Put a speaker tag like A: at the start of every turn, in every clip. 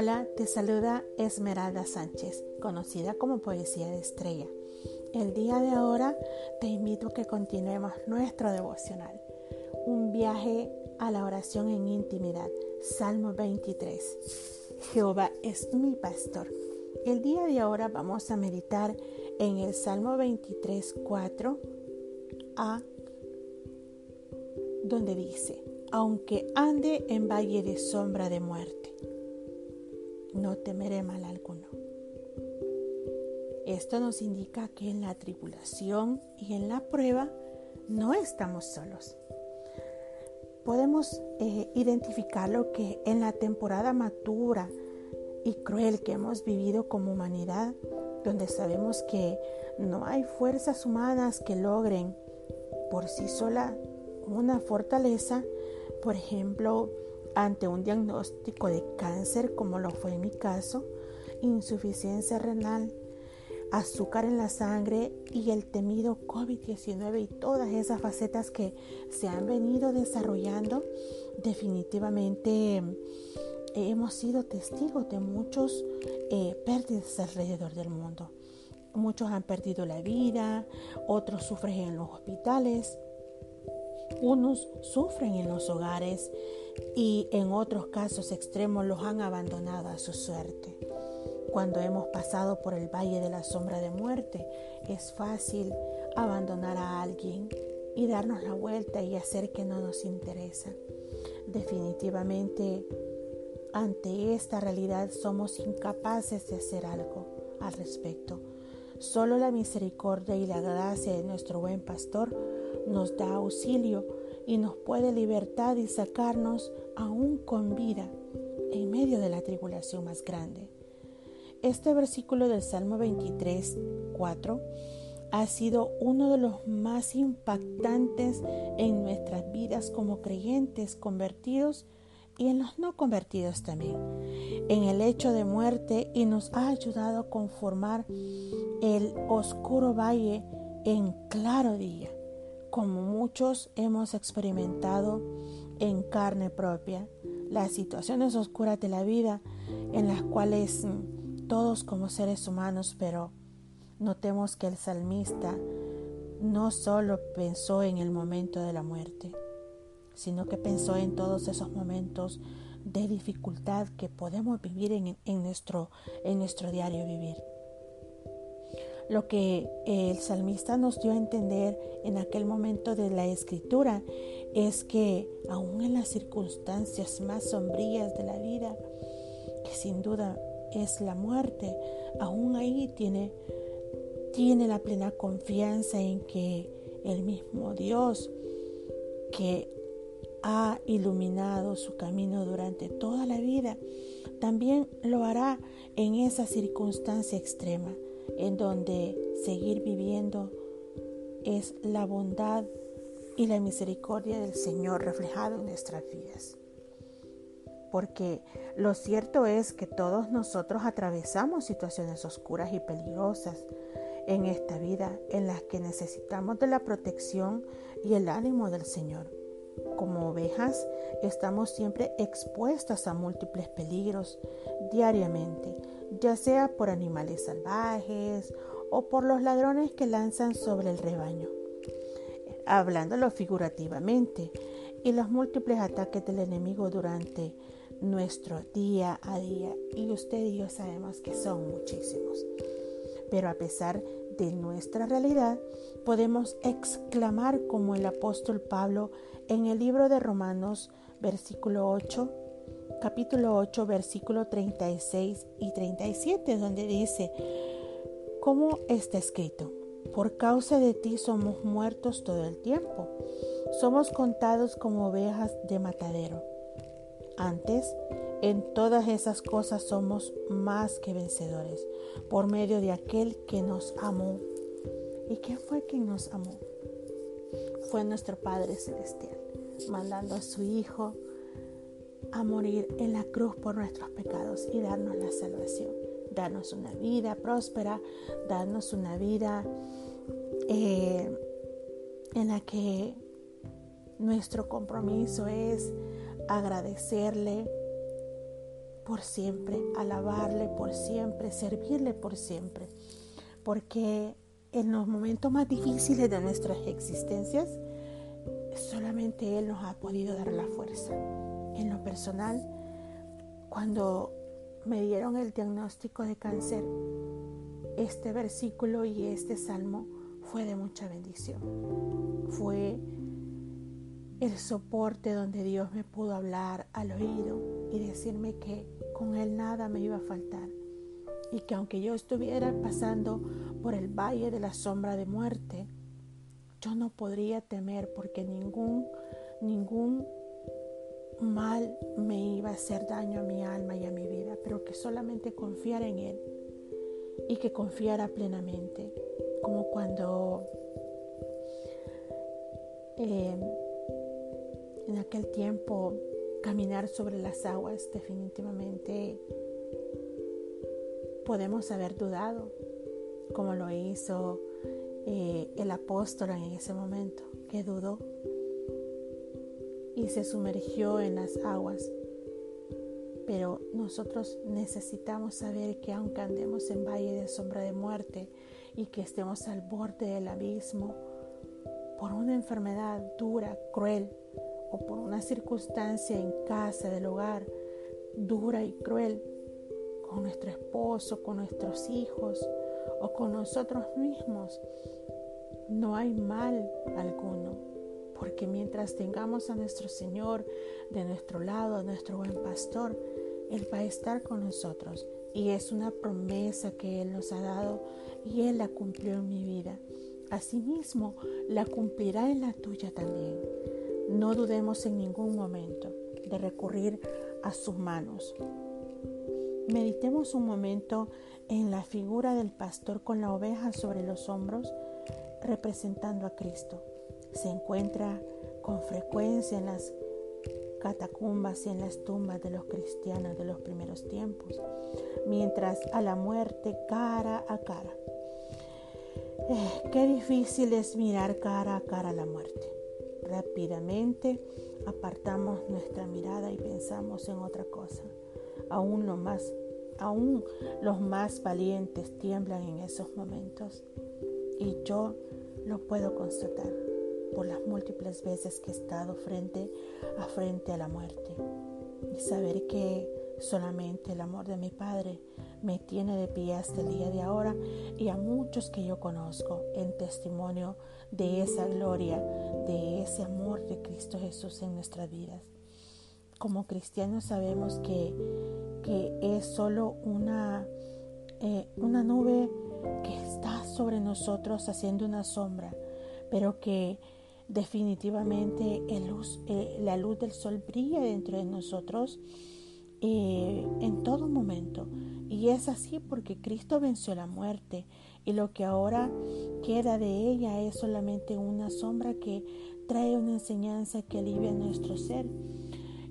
A: Hola, te saluda Esmeralda Sánchez, conocida como Poesía de Estrella. El día de ahora te invito a que continuemos nuestro devocional, un viaje a la oración en intimidad, Salmo 23. Jehová es mi pastor. El día de ahora vamos a meditar en el Salmo 23, 4 a donde dice, aunque ande en valle de sombra de muerte no temeré mal alguno. Esto nos indica que en la tribulación y en la prueba no estamos solos. Podemos eh, identificar lo que en la temporada matura y cruel que hemos vivido como humanidad, donde sabemos que no hay fuerzas humanas que logren por sí sola una fortaleza, por ejemplo, ante un diagnóstico de cáncer como lo fue en mi caso, insuficiencia renal, azúcar en la sangre y el temido COVID-19 y todas esas facetas que se han venido desarrollando, definitivamente eh, hemos sido testigos de muchos eh, pérdidas alrededor del mundo. Muchos han perdido la vida, otros sufren en los hospitales, unos sufren en los hogares y en otros casos extremos los han abandonado a su suerte. Cuando hemos pasado por el valle de la sombra de muerte, es fácil abandonar a alguien y darnos la vuelta y hacer que no nos interesa. Definitivamente, ante esta realidad somos incapaces de hacer algo al respecto. Solo la misericordia y la gracia de nuestro buen pastor nos da auxilio y nos puede libertar y sacarnos aún con vida en medio de la tribulación más grande. Este versículo del Salmo 23, 4 ha sido uno de los más impactantes en nuestras vidas como creyentes convertidos y en los no convertidos también, en el hecho de muerte y nos ha ayudado a conformar el oscuro valle en claro día como muchos hemos experimentado en carne propia, las situaciones oscuras de la vida en las cuales mm, todos como seres humanos, pero notemos que el salmista no solo pensó en el momento de la muerte, sino que pensó en todos esos momentos de dificultad que podemos vivir en, en, nuestro, en nuestro diario vivir. Lo que el salmista nos dio a entender en aquel momento de la escritura es que aún en las circunstancias más sombrías de la vida, que sin duda es la muerte, aún ahí tiene, tiene la plena confianza en que el mismo Dios que ha iluminado su camino durante toda la vida, también lo hará en esa circunstancia extrema en donde seguir viviendo es la bondad y la misericordia del Señor reflejado en nuestras vidas. Porque lo cierto es que todos nosotros atravesamos situaciones oscuras y peligrosas en esta vida en las que necesitamos de la protección y el ánimo del Señor. Como ovejas estamos siempre expuestas a múltiples peligros diariamente, ya sea por animales salvajes o por los ladrones que lanzan sobre el rebaño. Hablándolo figurativamente, y los múltiples ataques del enemigo durante nuestro día a día. Y usted y yo sabemos que son muchísimos. Pero a pesar de nuestra realidad, podemos exclamar como el apóstol Pablo en el libro de Romanos, versículo 8, capítulo 8, versículo 36 y 37, donde dice, ¿cómo está escrito? Por causa de ti somos muertos todo el tiempo, somos contados como ovejas de matadero. Antes, en todas esas cosas somos más que vencedores por medio de aquel que nos amó. ¿Y quién fue quien nos amó? Fue nuestro Padre Celestial, mandando a su Hijo a morir en la cruz por nuestros pecados y darnos la salvación. Darnos una vida próspera, darnos una vida eh, en la que nuestro compromiso es agradecerle por siempre, alabarle por siempre, servirle por siempre. Porque en los momentos más difíciles de nuestras existencias, solamente Él nos ha podido dar la fuerza. En lo personal, cuando me dieron el diagnóstico de cáncer, este versículo y este salmo fue de mucha bendición. Fue el soporte donde Dios me pudo hablar al oído y decirme que con Él nada me iba a faltar y que aunque yo estuviera pasando por el valle de la sombra de muerte, yo no podría temer porque ningún, ningún mal me iba a hacer daño a mi alma y a mi vida, pero que solamente confiara en Él y que confiara plenamente, como cuando eh, en aquel tiempo caminar sobre las aguas definitivamente podemos haber dudado, como lo hizo eh, el apóstol en ese momento, que dudó y se sumergió en las aguas. Pero nosotros necesitamos saber que aunque andemos en valle de sombra de muerte y que estemos al borde del abismo por una enfermedad dura, cruel, o por una circunstancia en casa, del hogar, dura y cruel, con nuestro esposo, con nuestros hijos o con nosotros mismos, no hay mal alguno, porque mientras tengamos a nuestro Señor de nuestro lado, a nuestro buen pastor, Él va a estar con nosotros. Y es una promesa que Él nos ha dado y Él la cumplió en mi vida. Asimismo, la cumplirá en la tuya también. No dudemos en ningún momento de recurrir a sus manos. Meditemos un momento en la figura del pastor con la oveja sobre los hombros representando a Cristo. Se encuentra con frecuencia en las catacumbas y en las tumbas de los cristianos de los primeros tiempos, mientras a la muerte cara a cara. Eh, qué difícil es mirar cara a cara a la muerte. Rápidamente apartamos nuestra mirada y pensamos en otra cosa. Aún, aún los más valientes tiemblan en esos momentos. Y yo lo puedo constatar por las múltiples veces que he estado frente a frente a la muerte. Y saber que solamente el amor de mi Padre me tiene de pie hasta el día de ahora y a muchos que yo conozco en testimonio de esa gloria, de ese amor de Cristo Jesús en nuestras vidas. Como cristianos sabemos que, que es solo una, eh, una nube que está sobre nosotros haciendo una sombra, pero que definitivamente eh, la luz del sol brilla dentro de nosotros eh, en todo momento. Y es así porque Cristo venció la muerte y lo que ahora queda de ella es solamente una sombra que trae una enseñanza que alivia nuestro ser.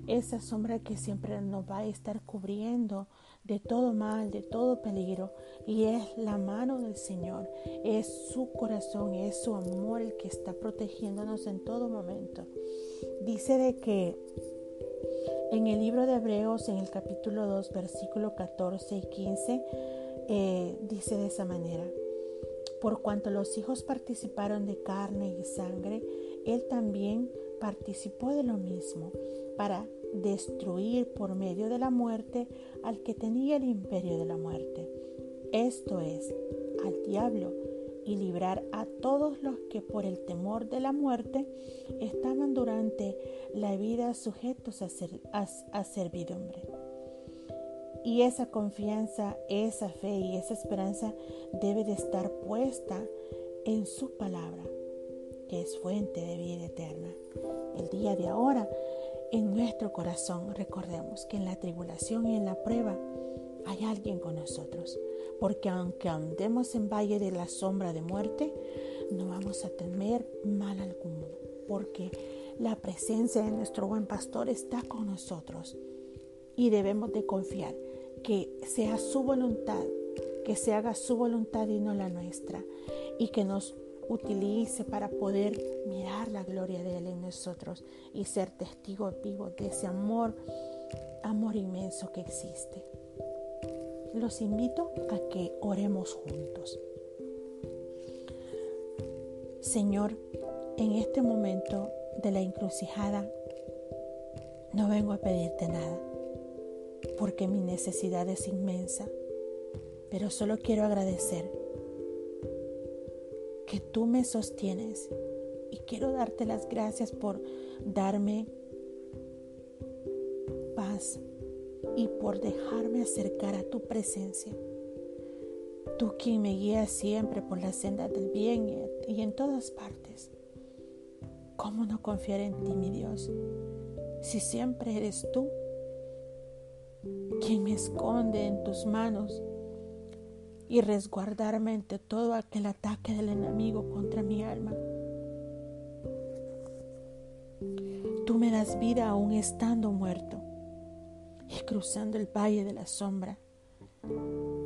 A: Esa sombra que siempre nos va a estar cubriendo de todo mal, de todo peligro. Y es la mano del Señor, es su corazón, es su amor el que está protegiéndonos en todo momento. Dice de que en el libro de Hebreos, en el capítulo 2, versículo 14 y 15, eh, dice de esa manera, por cuanto los hijos participaron de carne y sangre, él también participó de lo mismo, para destruir por medio de la muerte al que tenía el imperio de la muerte, esto es, al diablo, y librar a todos los que por el temor de la muerte estaban durante la vida sujetos a, servidumbre. Y esa confianza, esa fe y esa esperanza debe de estar puesta en su palabra, que es fuente de vida eterna. El día de ahora, en nuestro corazón, recordemos que en la tribulación y en la prueba hay alguien con nosotros porque aunque andemos en valle de la sombra de muerte, no vamos a temer mal alguno, porque la presencia de nuestro buen pastor está con nosotros. Y debemos de confiar que sea su voluntad, que se haga su voluntad y no la nuestra, y que nos utilice para poder mirar la gloria de Él en nosotros y ser testigos vivos de ese amor amor inmenso que existe. Los invito a que oremos juntos. Señor, en este momento de la encrucijada, no vengo a pedirte nada, porque mi necesidad es inmensa, pero solo quiero agradecer que tú me sostienes y quiero darte las gracias por darme paz y por dejarme acercar a tu presencia. Tú quien me guías siempre por la senda del bien y en todas partes. ¿Cómo no confiar en ti, mi Dios? Si siempre eres tú quien me esconde en tus manos y resguardarme ante todo aquel ataque del enemigo contra mi alma. Tú me das vida aún estando muerto y cruzando el valle de la sombra.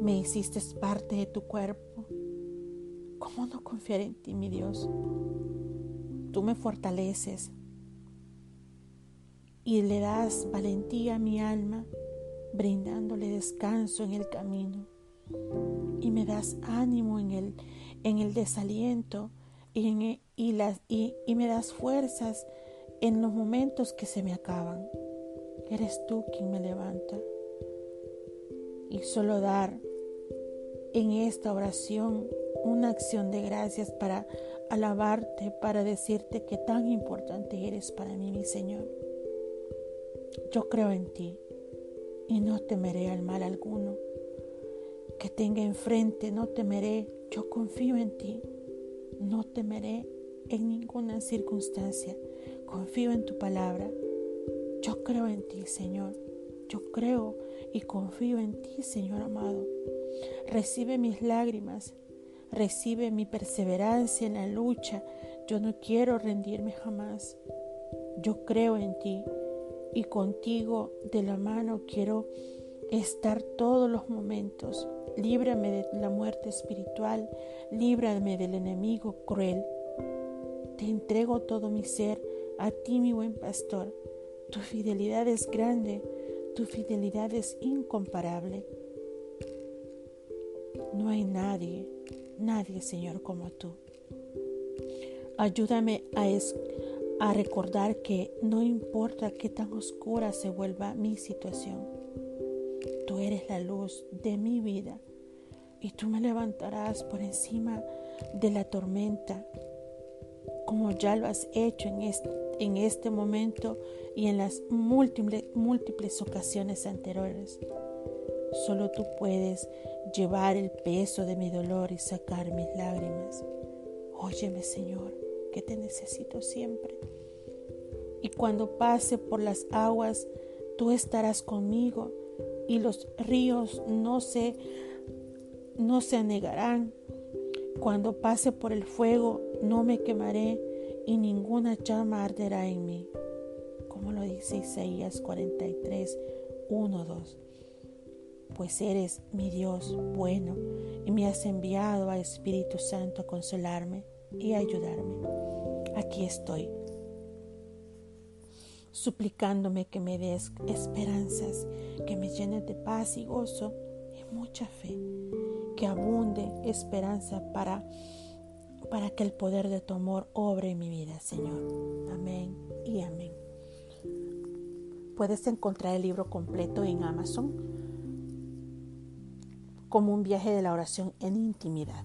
A: Me hiciste parte de tu cuerpo. ¿Cómo no confiar en ti, mi Dios? Tú me fortaleces y le das valentía a mi alma, brindándole descanso en el camino. Y me das ánimo en el, en el desaliento y, las, y, y me das fuerzas en los momentos que se me acaban. Eres tú quien me levanta. Y solo dar en esta oración una acción de gracias para alabarte, para decirte que tan importante eres para mí, mi Señor. Yo creo en ti y no temeré al mal alguno. Que tenga enfrente, no temeré. Yo confío en ti. No temeré en ninguna circunstancia. Confío en tu palabra. Yo creo en ti, Señor. Yo creo y confío en ti, Señor amado. Recibe mis lágrimas, recibe mi perseverancia en la lucha. Yo no quiero rendirme jamás. Yo creo en ti y contigo de la mano quiero estar todos los momentos. Líbrame de la muerte espiritual, líbrame del enemigo cruel. Te entrego todo mi ser a ti, mi buen pastor. Tu fidelidad es grande, tu fidelidad es incomparable. No hay nadie, nadie, Señor, como tú. Ayúdame a, a recordar que no importa qué tan oscura se vuelva mi situación, tú eres la luz de mi vida y tú me levantarás por encima de la tormenta, como ya lo has hecho en este, en este momento y en las múltiples, múltiples ocasiones anteriores. Solo tú puedes llevar el peso de mi dolor y sacar mis lágrimas. Óyeme, Señor, que te necesito siempre. Y cuando pase por las aguas, tú estarás conmigo y los ríos no se no se anegarán. Cuando pase por el fuego, no me quemaré y ninguna llama arderá en mí como lo dice Isaías 43, 1, 2. Pues eres mi Dios bueno y me has enviado a Espíritu Santo a consolarme y ayudarme. Aquí estoy, suplicándome que me des esperanzas, que me llenes de paz y gozo y mucha fe, que abunde esperanza para, para que el poder de tu amor obre en mi vida, Señor. Amén y amén. Puedes encontrar el libro completo en Amazon como un viaje de la oración en intimidad.